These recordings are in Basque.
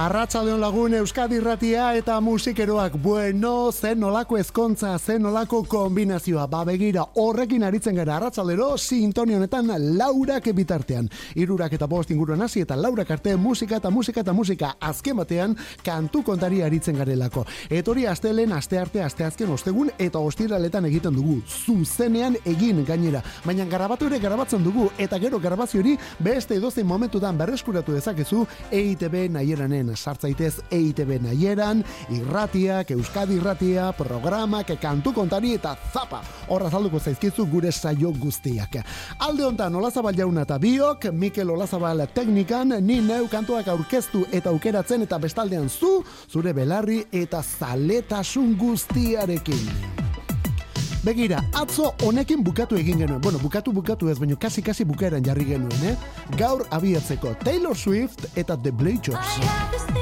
Arratsaldeon lagun Euskadi Irratia eta musikeroak bueno, zen nolako ezkontza, zen nolako kombinazioa. Ba begira, horrekin aritzen gara arratsaldero sintonia honetan Laurak bitartean. Hirurak eta bost inguruan hasi eta Laurak arte musika eta musika eta musika azken batean kantu kontari aritzen garelako. Etori astelen aste arte aste azken ostegun eta ostiraletan egiten dugu. Zuzenean egin gainera. Baina garabatu ere garabatzen dugu eta gero garabazio hori beste edozein momentutan berreskuratu dezakezu EITB sartzaitez EITB nahieran, irratiak, euskadi irratia, programak, kantu kontari eta zapa. Horra zalduko zaizkizu gure saio guztiak. Alde hontan Olazabal jauna eta biok, Mikel Olazabal teknikan, ni neu kantuak aurkeztu eta aukeratzen eta bestaldean zu, zure belarri eta zaletasun guztiarekin. Begira, atzo honekin bukatu egin genuen. Bueno, bukatu bukatu ez, baina kasi kasi bukaeran jarri genuen, eh? Gaur abiatzeko Taylor Swift eta The Blazers.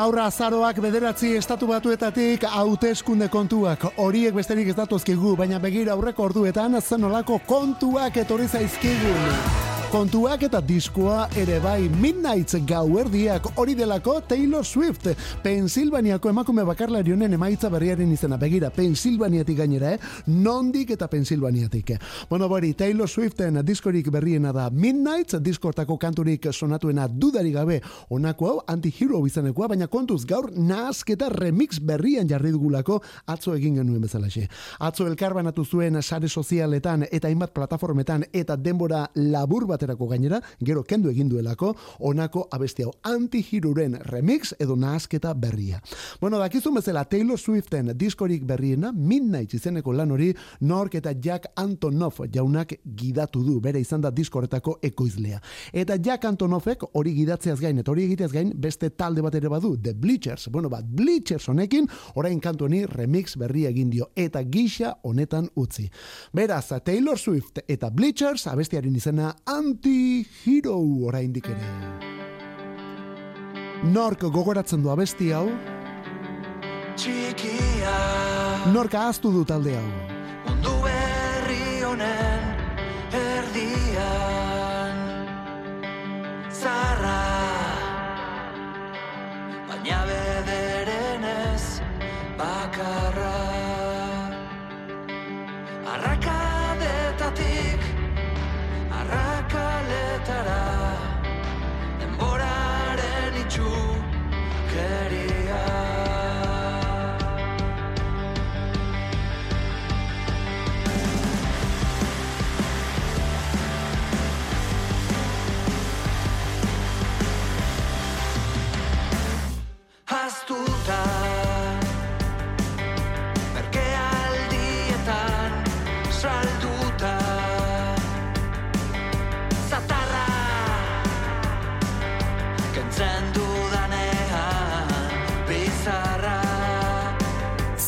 Gaur azaroak bederatzi estatu batuetatik hauteskunde kontuak horiek besterik ez datuzkigu, baina begira aurreko orduetan zenolako kontuak etorri zaizkigun. Kontuak eta diskoa ere bai Midnights gauerdiak hori delako Taylor Swift. Pensilvaniako emakume bakarlari honen emaitza berriaren izena begira. Pensilvaniatik gainera, eh? Nondik eta Pensilvaniatik. Bueno, bori, Taylor Swiften diskorik berriena da Midnights, diskortako kanturik sonatuena dudari gabe onako hau anti-hero izanekoa, baina kontuz gaur nazketa remix berrian jarri dugulako atzo egin genuen bezalaxe. Atzo elkarbanatu zuen sare sozialetan eta hainbat plataformetan eta denbora labur bat baterako gainera, gero kendu egin duelako, onako abesti hau antihiruren remix edo nahasketa berria. Bueno, dakizun bezala Taylor Swiften diskorik berriena, Midnight izeneko lan hori, Nork eta Jack Antonoff jaunak gidatu du, bere izan da diskoretako ekoizlea. Eta Jack Antonoffek hori gidatzeaz gain, eta hori egiteaz gain, beste talde bat ere badu, The Bleachers. Bueno, bat, Bleachers honekin, orain kantu honi remix berria egin dio, eta gisa honetan utzi. Beraz, Taylor Swift eta Bleachers, abestiaren izena Anti-Hero orain dikere. Nork gogoratzen du abesti hau? Txikia Nork ahaztu du talde hau? Mundu berri honen erdian Zarra Baina bederen ez bakarra Arrakadetatik Astuta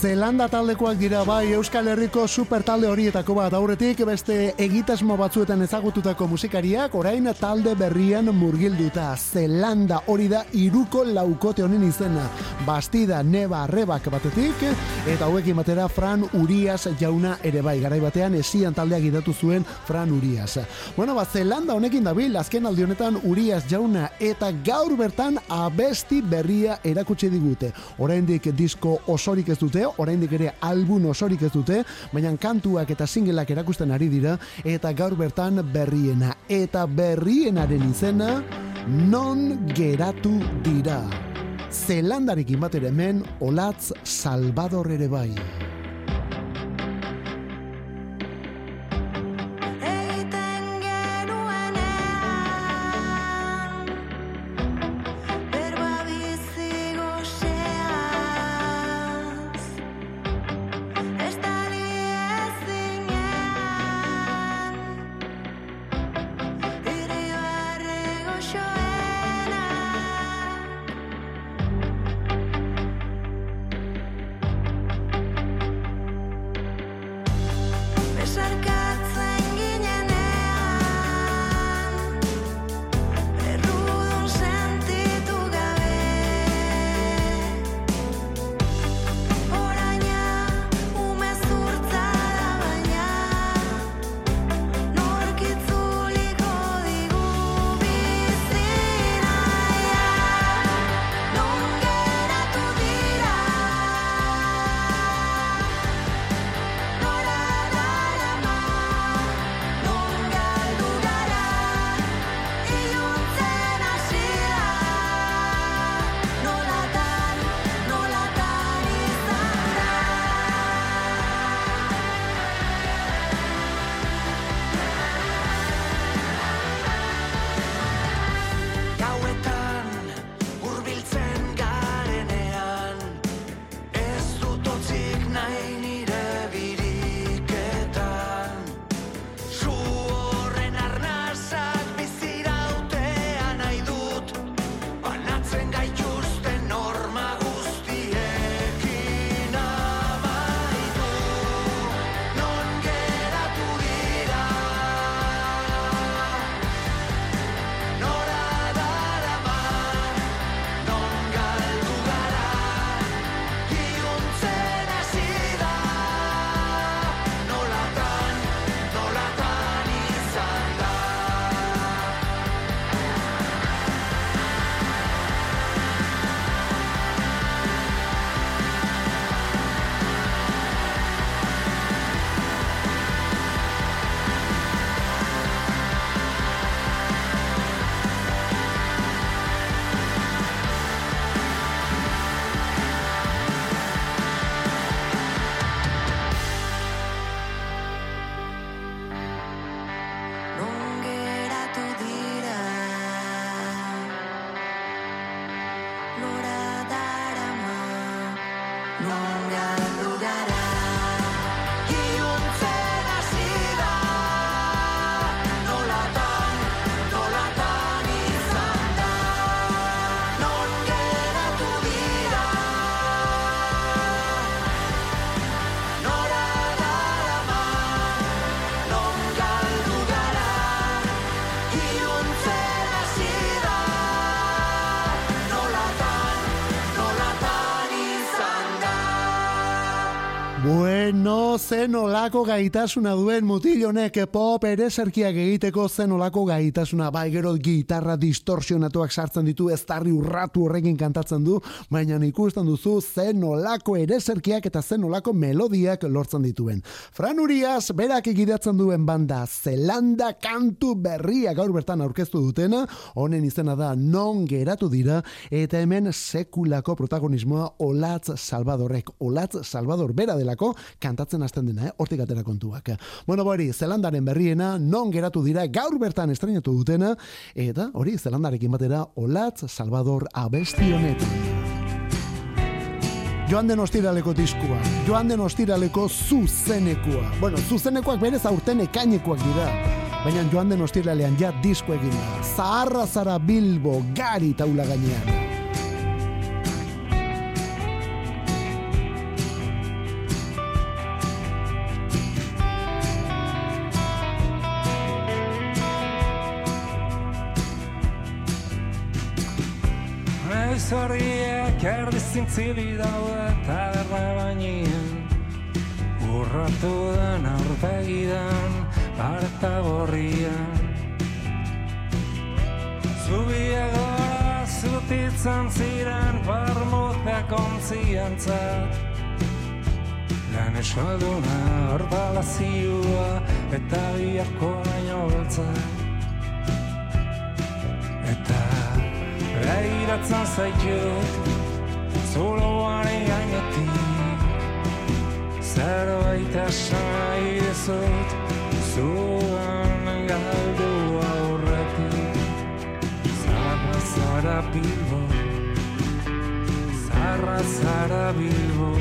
Zelanda taldekoak dira bai Euskal Herriko super talde horietako bat. Aurretik beste egitasmo batzuetan ezagututako musikariak orain talde berrian murgilduta. Zelanda hori da iruko laukote honen izena. Bastida Neba Rebak batetik eta hauekin batera Fran Urias jauna ere bai. Garai batean esian taldeak idatu zuen Fran Urias. Bueno, ba, Zelanda honekin dabil azken aldi honetan Urias jauna eta gaur bertan abesti berria erakutsi digute. Oraindik disko osorik ez dute oraindik ere album osorik ez dute, baina kantuak eta singleak erakusten ari dira eta gaur bertan berriena eta berrienaren izena non geratu dira. Zelandarekin bat ere hemen Olatz Salvador ere bai. Bueno, zen olako gaitasuna duen mutil honek pop ere zerkiak egiteko zen olako gaitasuna, bai gero gitarra distorsionatuak sartzen ditu ez tarri urratu horrekin kantatzen du, baina ikusten duzu zen olako ere zerkiak eta zen olako melodiak lortzen dituen. Fran Urias, berak egidatzen duen banda, Zelanda kantu berria gaur bertan aurkeztu dutena, honen izena da non geratu dira, eta hemen sekulako protagonismoa Olatz Salvadorrek, Olatz Salvador bera delako kantatzen hasten dena, eh? hortik atera kontuak. Bueno, hori, Zelandaren berriena, non geratu dira, gaur bertan estrenatu dutena, eta hori, Zelandarekin batera, Olatz Salvador abesti honetan. Joan den ostiraleko diskua, joan den ostiraleko zuzenekoa. Bueno, zuzenekoak berez aurten ekainekoak dira. Baina joan den ostiralean ja disko egin da. Zaharra zara Bilbo, gari taula gainean. Horiek erdi zintzili daude taberna bainien Urratu den aurpegidan, parta borrian Zubia gora zutitzen ziren barmutak ontziantzat Lan esalduna hor balazioa eta biharko baino beltzak. Eta Begiratzen zaitut Zuloari gainetik. Zerbait esan nahi dizut Zugan galdu aurretik. Zarra zara bilbo Zarra zara bilbo.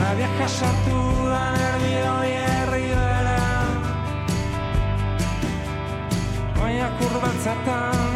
La vieja sartu da nervioi herri bera Baina kurbatzatan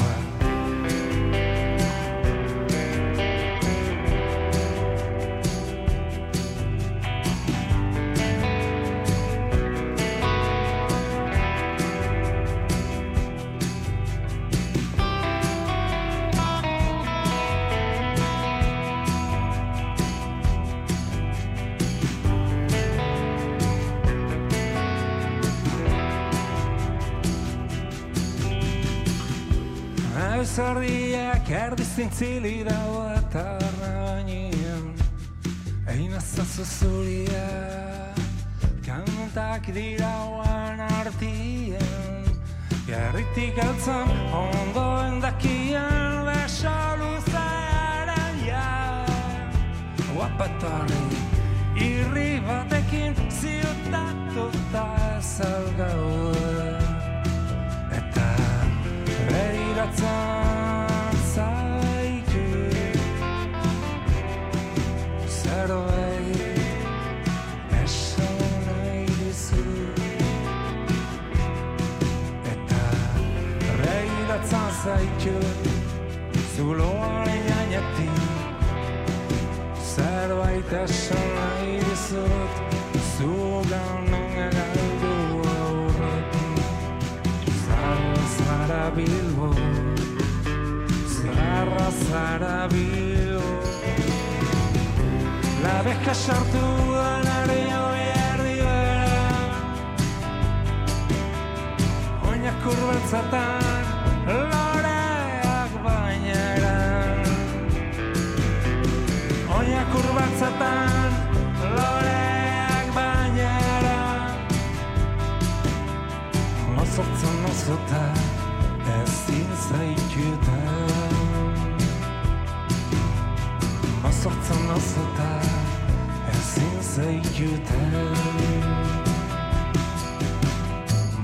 Eusardiak erdi zintzili daude taberna bainien Egin azazu zuria Kantak dira oan artien. Gerritik altzan ondoen dakien Beso luzearen ja Guapatorri irri batekin ziutatuta ez algaude Eta begiratzen zaitu Zuloaren gainetik Zerbait esan nahi dizut Zuganen galdu aurretik Zarra zara bilbo Zarra zara bilbo La beja sartu den arioi erdi bera Oinak kurbatzatan Kurbatzatan loreak bainera. Mozortzen mozota ezin zaitute Mozortzen mozota ezin zaitute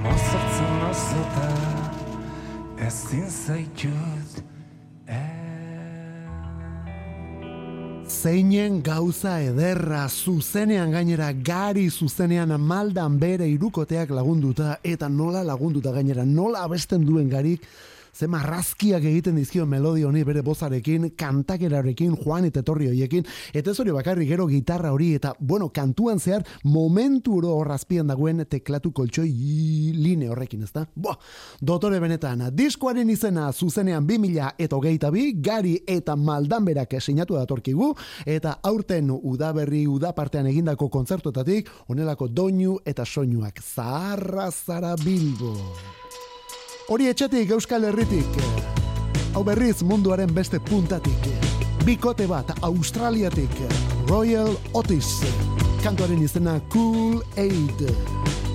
Mozortzen mozota ezin zaitut Zeinen gauza ederra zuzenean gainera gari zuzenean maldan bere irukoteak lagunduta eta nola lagunduta gainera nola abesten duen garik ze marrazkiak egiten dizkio melodia honi bere bozarekin, kantakerarekin, Juan eta etorri hoiekin, eta ez hori bakarrik gero gitarra hori, eta, bueno, kantuan zehar momentu oro horrazpian dagoen teklatu koltsoi line horrekin, ezta? Boa, dotore benetan, diskoaren izena zuzenean 2000 eta hogeita bi, gari eta maldan berak sinatu datorkigu, eta aurten udaberri udapartean egindako kontzertuetatik, onelako doinu eta soinuak zaharra zara bilbo. Hori etxetik Euskal Herritik, hau berriz munduaren beste puntatik, bikote bat Australiatik, Royal Otis, kantuaren izena Cool Aid.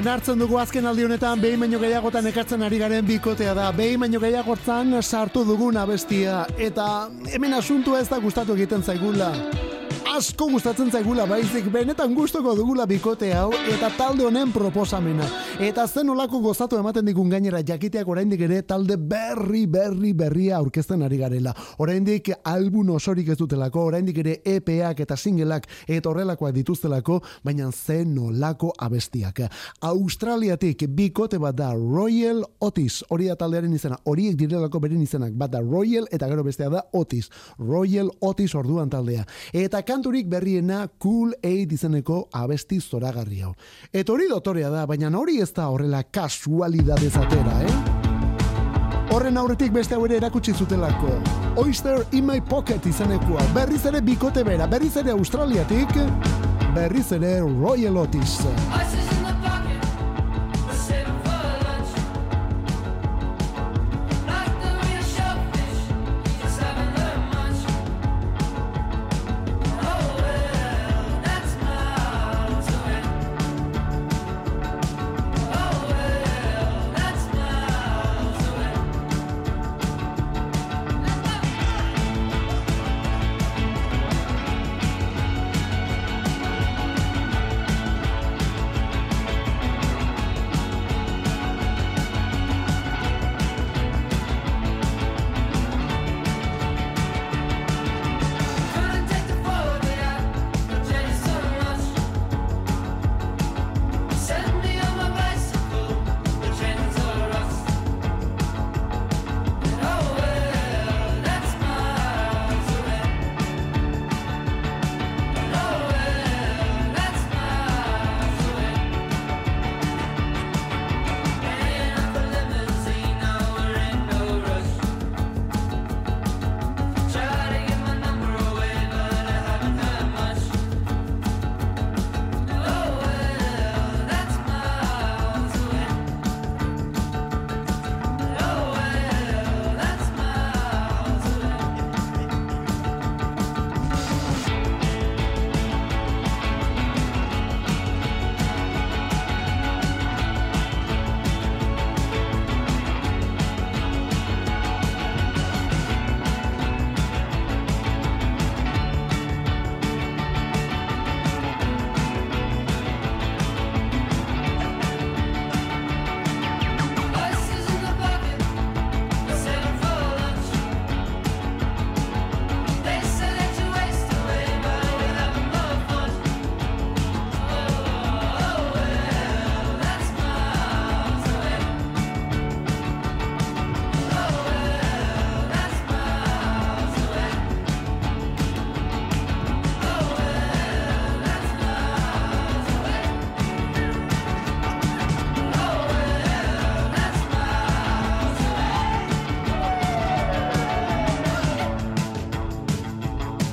Onartzen dugu azken aldi honetan behin baino gehiagotan ekartzen ari garen bikotea da. Behin baino gehiagotan sartu dugun abestia. Eta hemen asuntua ez da gustatu egiten zaigula. Asko gustatzen zaigula baizik benetan gustoko dugula bikote hau eta talde honen proposamena. Eta zen olako gozatu ematen digun gainera jakiteak oraindik ere talde berri berri berria aurkezten ari garela. Oraindik album osorik ez dutelako, oraindik ere EPak eta singleak eta horrelakoak dituztelako, baina zen olako abestiak. Australiatik bikote bat da Royal Otis, hori da taldearen izena, horiek direlako beren izenak, bat da Royal eta gero bestea da Otis, Royal Otis orduan taldea. Eta kanturik berriena Cool Aid izeneko abesti zoragarri hau. Eta hori dotorea da, baina hori ez da horrela kasualidadez atera, eh? Horren aurretik beste hau ere erakutsi zutelako. Oyster in my pocket izanekoa. Berriz ere bikote bera, berriz ere Australiatik, berriz ere Royal Otis.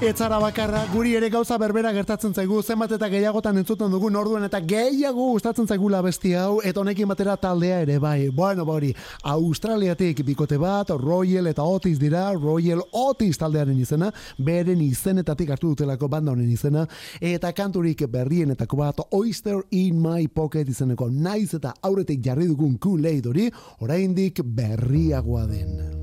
Etzara bakarra, guri ere gauza berbera gertatzen zaigu, zenbat eta gehiagotan entzuten dugun orduan eta gehiago gustatzen zaigula besti hau, eta honekin batera taldea ere bai. Bueno, bori, Australiatik bikote bat, Royal eta Otis dira, Royal Otis taldearen izena, beren izenetatik hartu dutelako banda honen izena, eta kanturik berrienetako bat, Oyster in my pocket izeneko, naiz eta aurretik jarri dugun Kool-Aid hori, oraindik berriagoa den.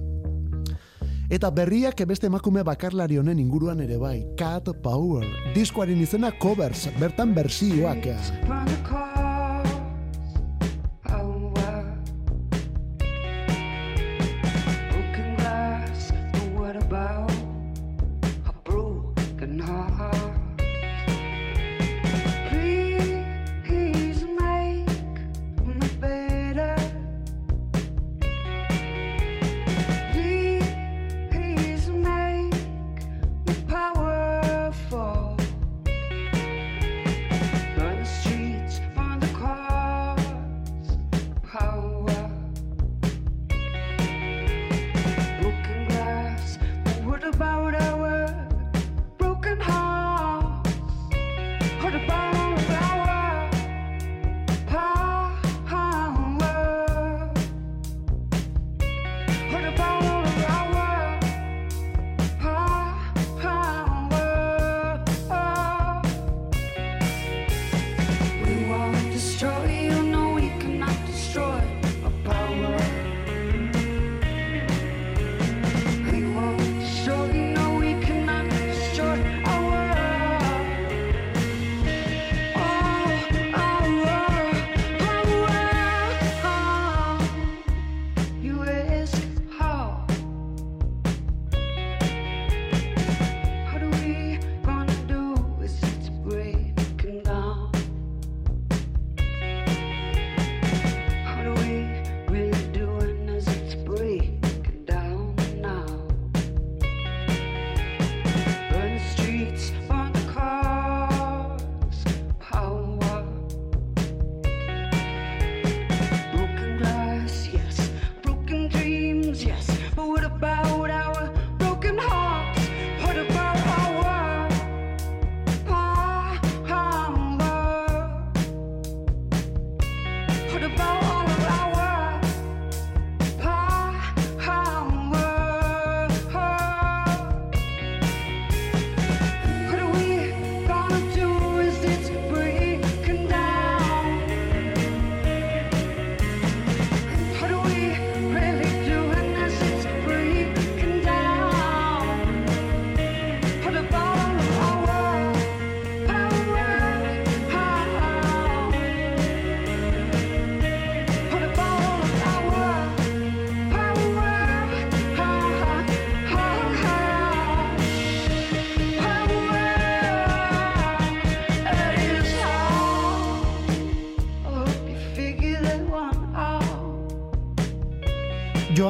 Eta berriak beste emakume bakarlari honen inguruan ere bai, Cat Power. Diskoaren izena covers, bertan bersioak.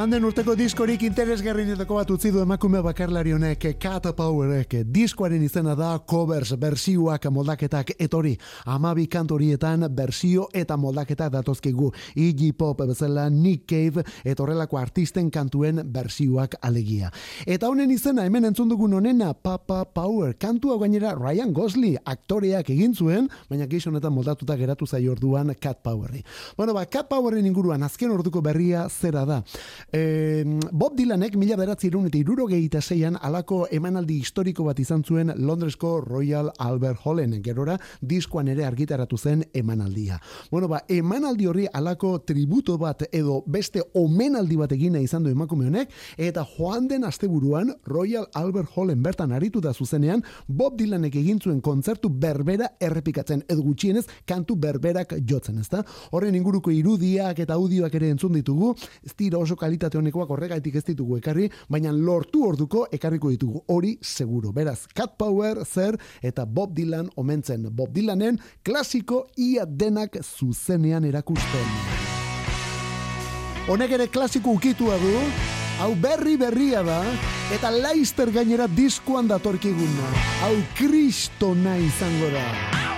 Joan urteko diskorik interesgarrienetako bat utzi du emakume bakarlari honek Cat Powerek diskoaren izena da covers bersioak moldaketak etori amabi kantorietan bersio eta moldaketak datozkigu. Iggy Pop bezala Nick Cave eta horrelako artisten kantuen bersioak alegia. Eta honen izena hemen entzun dugun honena Papa Power. Kantua gainera Ryan Gosling aktoreak egin zuen baina gehixo honetan moldatuta geratu zaio orduan Cat Powerri bueno ba Cat Powerren inguruan azken orduko berria zera da Bob Dylanek mila beratzi eta irurogeita zeian alako emanaldi historiko bat izan zuen Londresko Royal Albert Hallen gerora diskoan ere argitaratu zen emanaldia. Bueno, ba, emanaldi horri alako tributo bat edo beste omenaldi bat egina izan du emakume honek eta joan den asteburuan Royal Albert Hallen bertan aritu da zuzenean Bob Dylanek egin zuen kontzertu berbera errepikatzen edo gutxienez kantu berberak jotzen, ezta? Horren inguruko irudiak eta audioak ere entzun ditugu, ez dira oso kalitate honekoak horregaitik ez ditugu ekarri, baina lortu orduko ekarriko ditugu hori seguro. Beraz, Cat Power zer eta Bob Dylan omentzen. Bob Dylanen klasiko ia denak zuzenean erakusten. Honek ere klasiko ukitua du, hau berri berria da, eta Leicester gainera diskoan datorkiguna. Hau kristona izango da.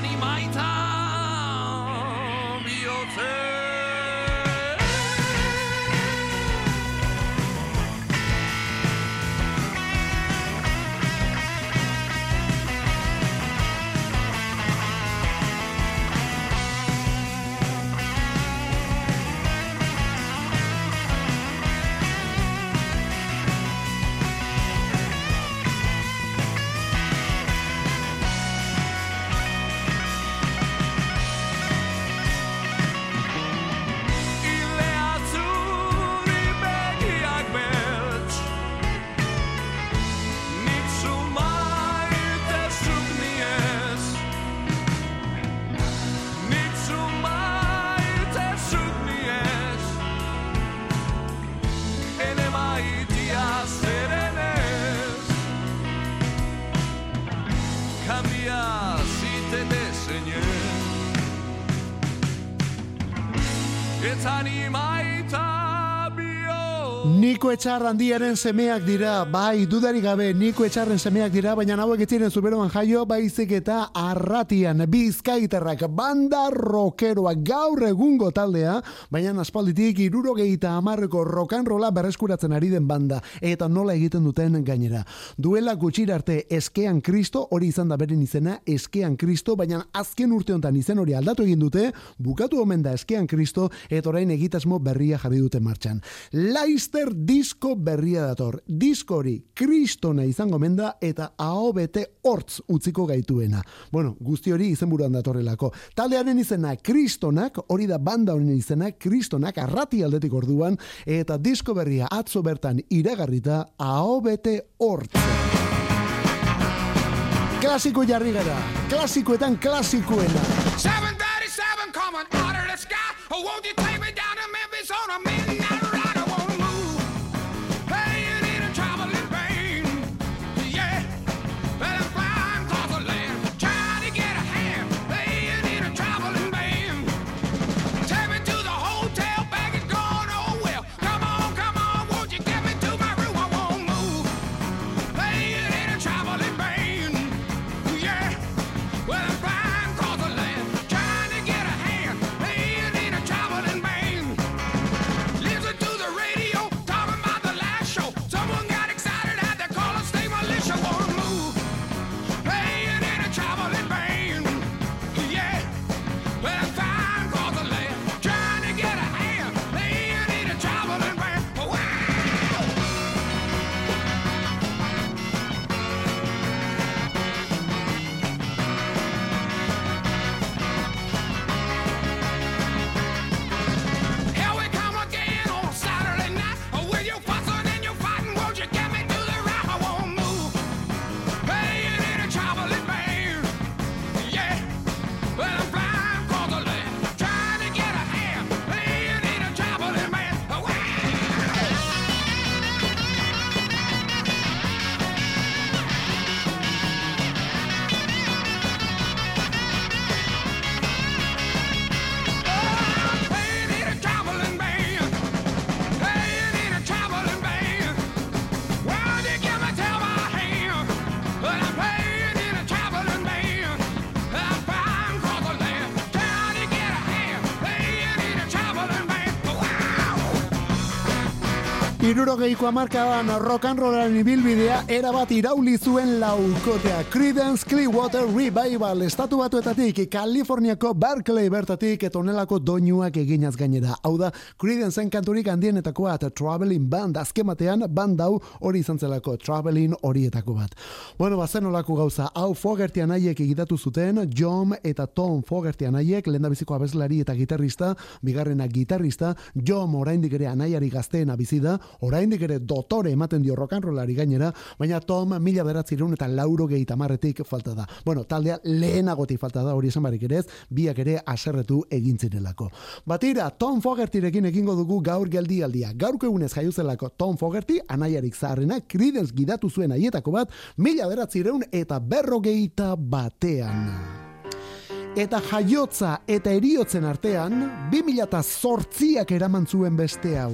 你买它。Etxar handiaren semeak dira, bai, dudarik gabe, Niko Etxarren semeak dira, baina hauek ez ziren zuberoan jaio, baizik eta arratian, bizkaiterrak, banda rockeroa, gaur egungo taldea, baina aspalditik irurogeita amarreko rokanrola berreskuratzen ari den banda, eta nola egiten duten gainera. Duela gutxira arte eskean kristo, hori izan da beren izena, eskean kristo, baina azken urte honetan izen hori aldatu egin dute, bukatu omen da eskean kristo, eta orain egitasmo berria jarri dute martxan. Laister disko berria dator. Disko hori kristona izango menda eta AO bete hortz utziko gaituena. Bueno, guzti hori izenburuan datorrelako. Taldearen izena kristonak, hori da banda honen izena, kristonak arrati aldetik orduan, eta disko berria atzo bertan iragarrita AO bete hortz. Klasiko jarri gara, klasikoetan klasikoena. 737 coming out of the sky. Oh, won't you take me down to Memphis on a midnight Irurogeiko amarkadan rock and rollaren ibilbidea erabat irauli zuen laukotea. Creedence Clearwater Revival estatu batuetatik, Kaliforniako Berkeley bertatik eta onelako doinuak eginaz gainera. Hau da, Creedenceen kanturik handienetakoa eta Traveling Band azkematean band hau hori izan zelako Traveling horietako bat. Bueno, bazen olako gauza, hau Fogerty anaiek egitatu zuten, John eta Tom Fogerty anaiek, lehendabiziko abeslari eta gitarrista, bigarrena gitarrista, John oraindik ere anaiari gazteena bizi da, oraindik ere dotore ematen dio rollari gainera, baina Tom mila beratzireun eta lauro gehi tamarretik falta da. Bueno, taldea lehenagotik falta da, hori esan barik ere ez, biak ere aserretu egin zirelako. Batira, Tom Fogertyrekin egingo dugu gaur geldialdia. Gaurko egunez jaiozelako Tom Fogerty, anaiarik zaharrena, Creedence gidatu zuen aietako bat, mila beratzireun eta berrogeita batean. Eta jaiotza eta eriotzen artean, 2008ak eraman zuen beste hau.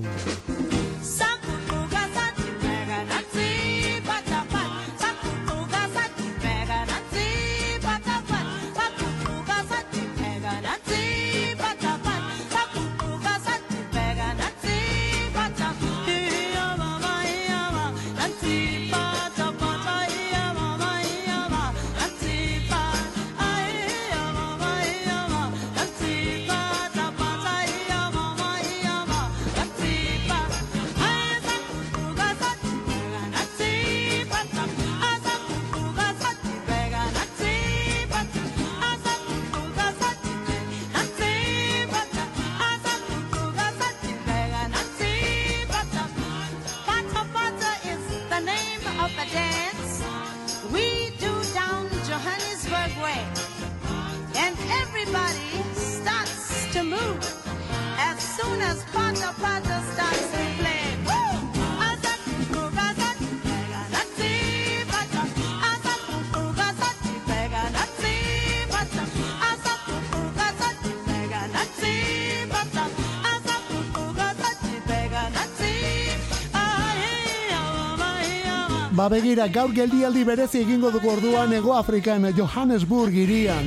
Ba begira, gaur geldialdi berezi egingo dugu orduan Ego Afrikan Johannesburg irian.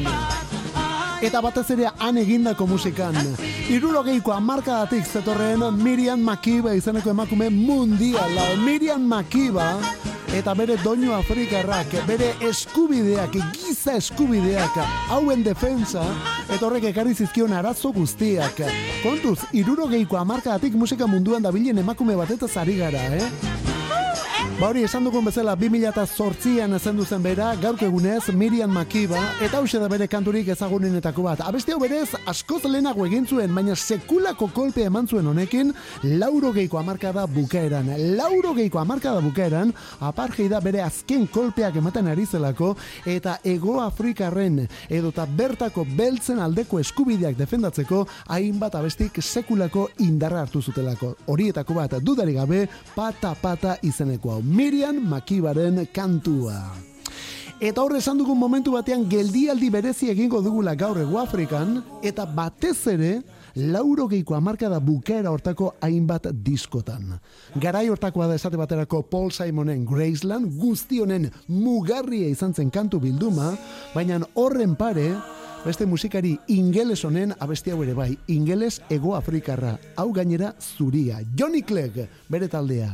Eta batez ere han egindako musikan. Irurogeiko amarkadatik zetorren Miriam Makiba izeneko emakume mundiala. Miriam Makiba eta bere doinu afrikarrak, bere eskubideak, giza eskubideak, hauen defensa, eta horrek ekarri zizkion arazo guztiak. Kontuz, irurogeiko amarkadatik musika munduan dabilen emakume batetaz ari gara, eh? Ba hori esan dugun bezala 2008an ezen duzen bera, gaurk egunez Miriam Makiba, eta hause da bere kanturik ezagunenetako bat. Abeste hau berez, askoz lehenago egin zuen, baina sekulako kolpe eman zuen honekin, lauro geiko amarkada bukaeran. Lauro geiko amarkada bukaeran, apartheida bere azken kolpeak ematen ari zelako, eta ego Afrikarren, edota bertako beltzen aldeko eskubideak defendatzeko, hainbat abestik sekulako indarra hartu zutelako. Horietako bat, dudari gabe, pata pata izeneko hau. Miriam Makibaren kantua. Eta horre esan dugun momentu batean geldialdi berezi egingo dugula gaur ego Afrikan, eta batez ere, lauro geiko amarkada bukaera hortako hainbat diskotan. Garai hortakoa da esate baterako Paul Simonen Graceland, guzti honen mugarria izan zen kantu bilduma, baina horren pare, beste musikari ingeles honen abesti hau ere bai, ingeles ego Afrikarra, hau gainera zuria, Johnny Clegg, bere taldea,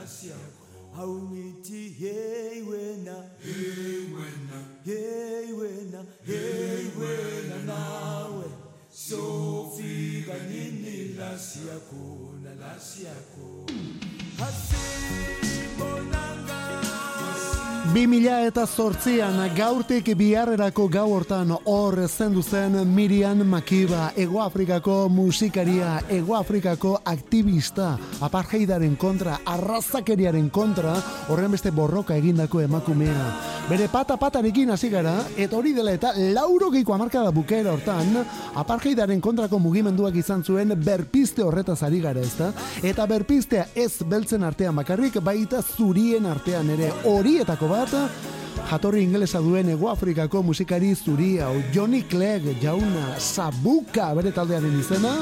basi yako haumiti hey wena. Hey wena. Hey wena. Hey wena nawe. sofika nini lasi yako na lasi yako hasira 2000 eta zortzian gaurtik biharrerako gau hortan hor zendu zen Miriam Makiba, Egoafrikako musikaria, Egoafrikako aktivista, apartheidaren kontra, arrazakeriaren kontra, horren beste borroka egindako emakumea. Bere pata patarekin hasi gara, eta hori dela eta lauro geiko amarkada bukera hortan, apartheidaren kontrako mugimenduak izan zuen berpiste horretaz ari gara ezta, eta berpistea ez beltzen artean bakarrik, baita zurien artean ere horietako bat, jatorri ingelesa duen Ego Afrikako musikari zuria, o Johnny Clegg jauna Sabuka bere taldearen izena,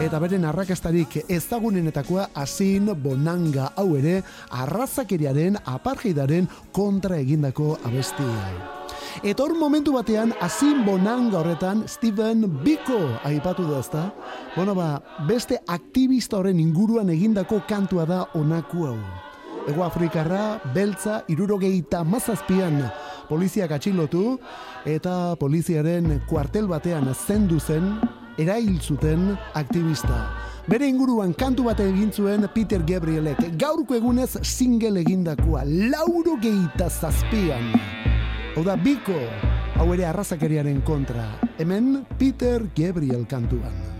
eta beren arrakastarik ezagunenetakoa Asin Bonanga hau ere arrazakeriaren apartheidaren kontra egindako abestia. Eta hor momentu batean, azin bonanga horretan, Steven Biko aipatu da ezta? Bueno ba, beste aktivista horren inguruan egindako kantua da onaku hau. Ego Afrikarra, beltza, irurogeita mazazpian poliziak atxilotu, eta poliziaren kuartel batean zendu zen, erail zuten aktivista. Bere inguruan kantu bat egin zuen Peter Gabrielek, gaurko egunez single egindakoa, lauro geita zazpian. Hau da, biko, hau ere arrazakeriaren kontra. Hemen Peter Gabriel kantuan.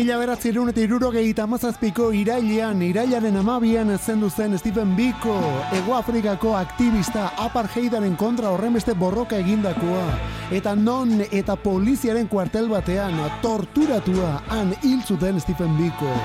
Mila beratzerun eta irurogeita amazazpiko irailean, irailaren amabian zendu zen Stephen Biko, Ego Afrikako aktivista apartheidaren kontra horrenbeste borroka egindakoa. Eta non eta poliziaren kuartel batean torturatua han hil zuten Stephen Biko.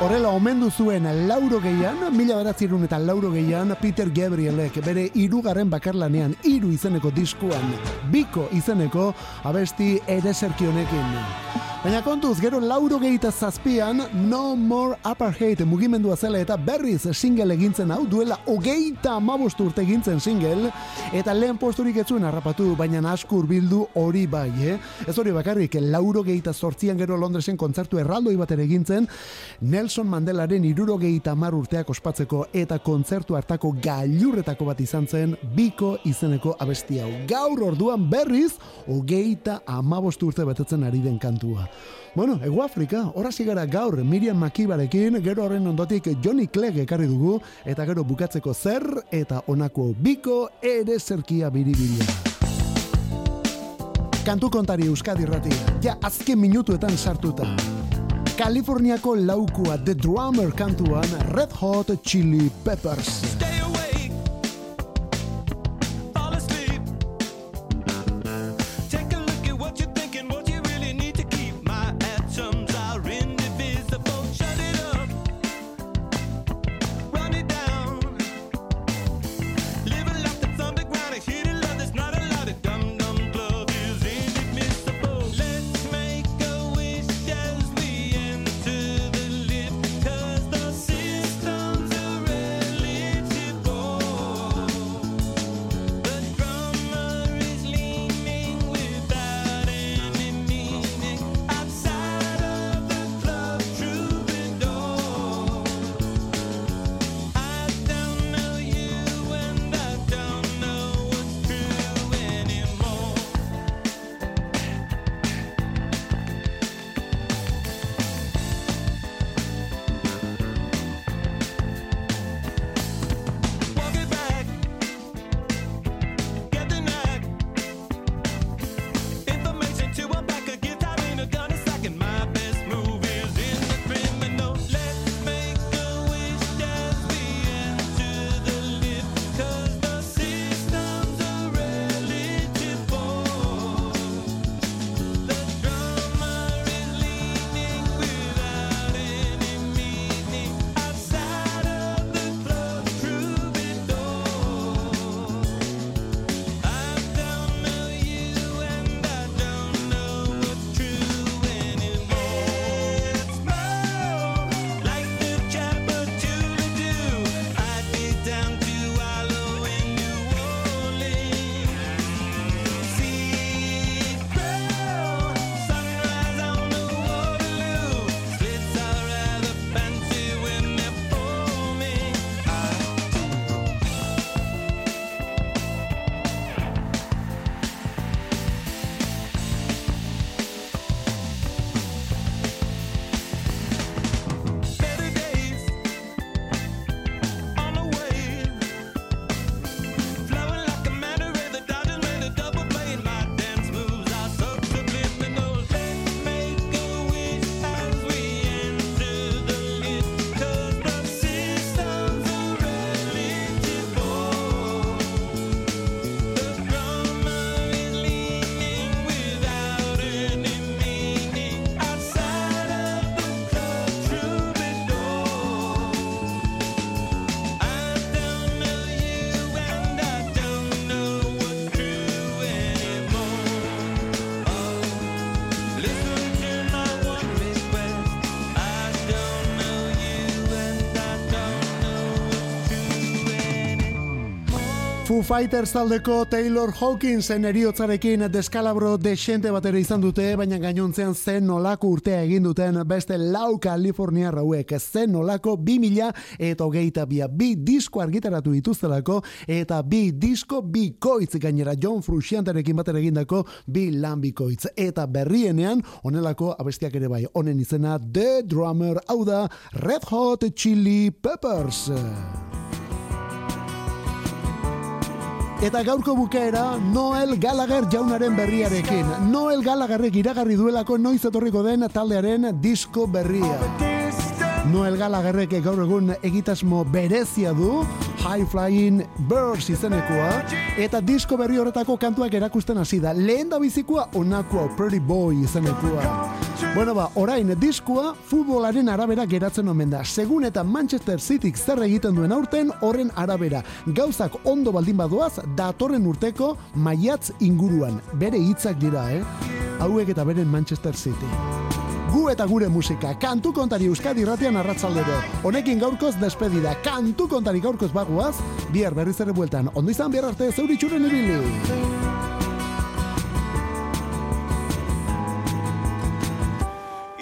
Horrela omendu zuen lauro geian, mila beratzerun eta lauro geian, Peter Gabrielek bere irugarren bakarlanean hiru izeneko diskuan, Biko izeneko abesti ereserki honekin. Baina kontuz, gero lauro gehieta zazpian, No More Apartheid mugimendua zela eta berriz single egintzen hau, duela hogeita amabost urte egintzen single, eta lehen posturik etzuen harrapatu, baina askur bildu hori bai, eh? Ez hori bakarrik, lauro gehieta sortzian gero Londresen kontzertu erraldoi bat ere egintzen, Nelson Mandelaren iruro gehieta mar urteak ospatzeko eta kontzertu hartako gailurretako bat izan zen, biko izeneko abesti hau. Gaur orduan berriz, hogeita amabost urte betetzen ari den kantua. Bueno, Ego Afrika, horazi gara gaur Miriam Makibarekin, gero horren ondotik Johnny Clegg ekarri dugu, eta gero bukatzeko zer, eta honako biko ere zerkia biribilia. Kantu kontari Euskadi Ratia, ja azken minutuetan sartuta. Kaliforniako laukua The Drummer kantuan Red Hot Chili Peppers. Foo Fighters taldeko Taylor Hawkinsen eriotzarekin deskalabro desente batera izan dute, baina gainontzean zen nolako urtea egin duten beste lau Kalifornia rauek, zen nolako bi mila eta hogeita bia, bi disko argitaratu dituztelako, eta bi disko bikoitz gainera. John Fruscianterekin batera egindako bi lan bikoitz. Eta berrienean, onelako abestiak ere bai, honen izena The Drummer, hau da Oh, oh, oh, oh, Eta gaurko bukaera Noel Gallagher jaunaren berriarekin. Noel Gallagherrek iragarri duelako noiz etorriko den taldearen disko berria. Noel Gallagherrek gaur egun egitasmo berezia du, High Flying Birds izenekoa, eta disko berri horretako kantuak erakusten hasi da. Lehen da bizikoa onakoa, Pretty Boy izenekoa. Bueno ba, orain diskoa futbolaren arabera geratzen omen da. Segun eta Manchester Cityk zer egiten duen aurten horren arabera. Gauzak ondo baldin badoaz, datorren urteko maiatz inguruan. Bere hitzak dira, eh? Hauek eta beren Manchester City gu eta gure musika, kantu kontari Euskadi irratian arratzaldero. Honekin gaurkoz despedida, kantu kontari gaurkoz baguaz, bihar berriz ere bueltan. Ondo izan bihar arte zeuritxuren ibili.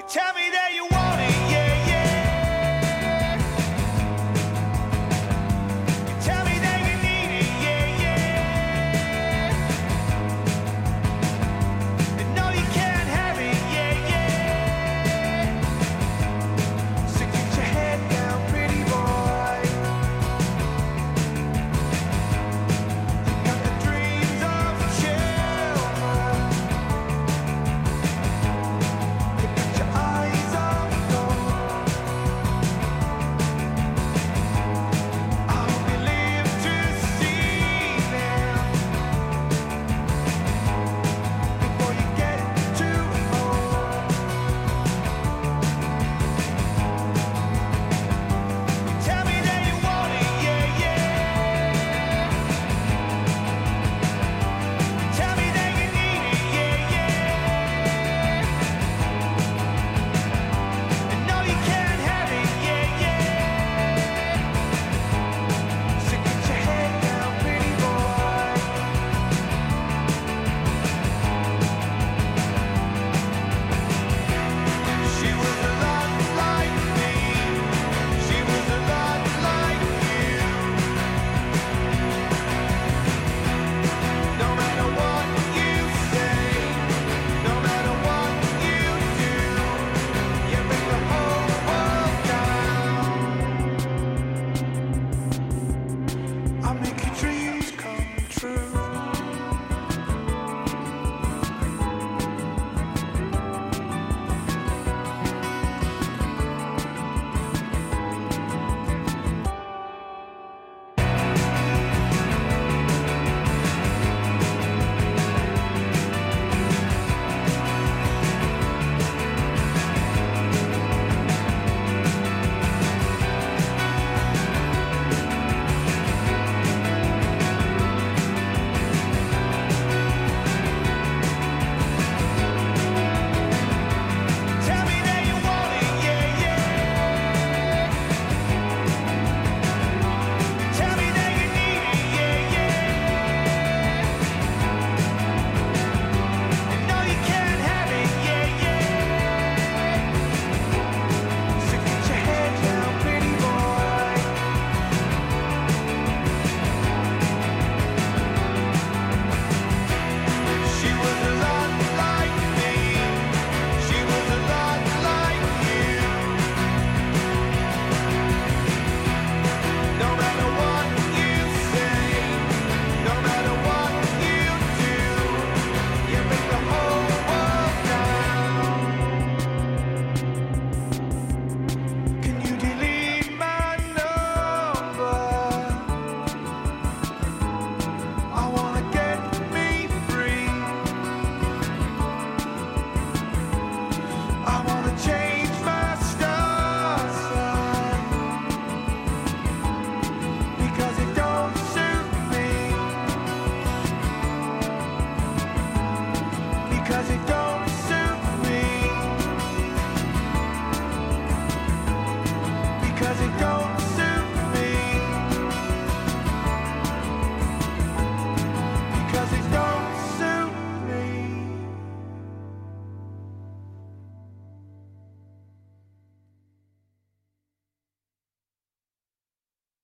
Itxami!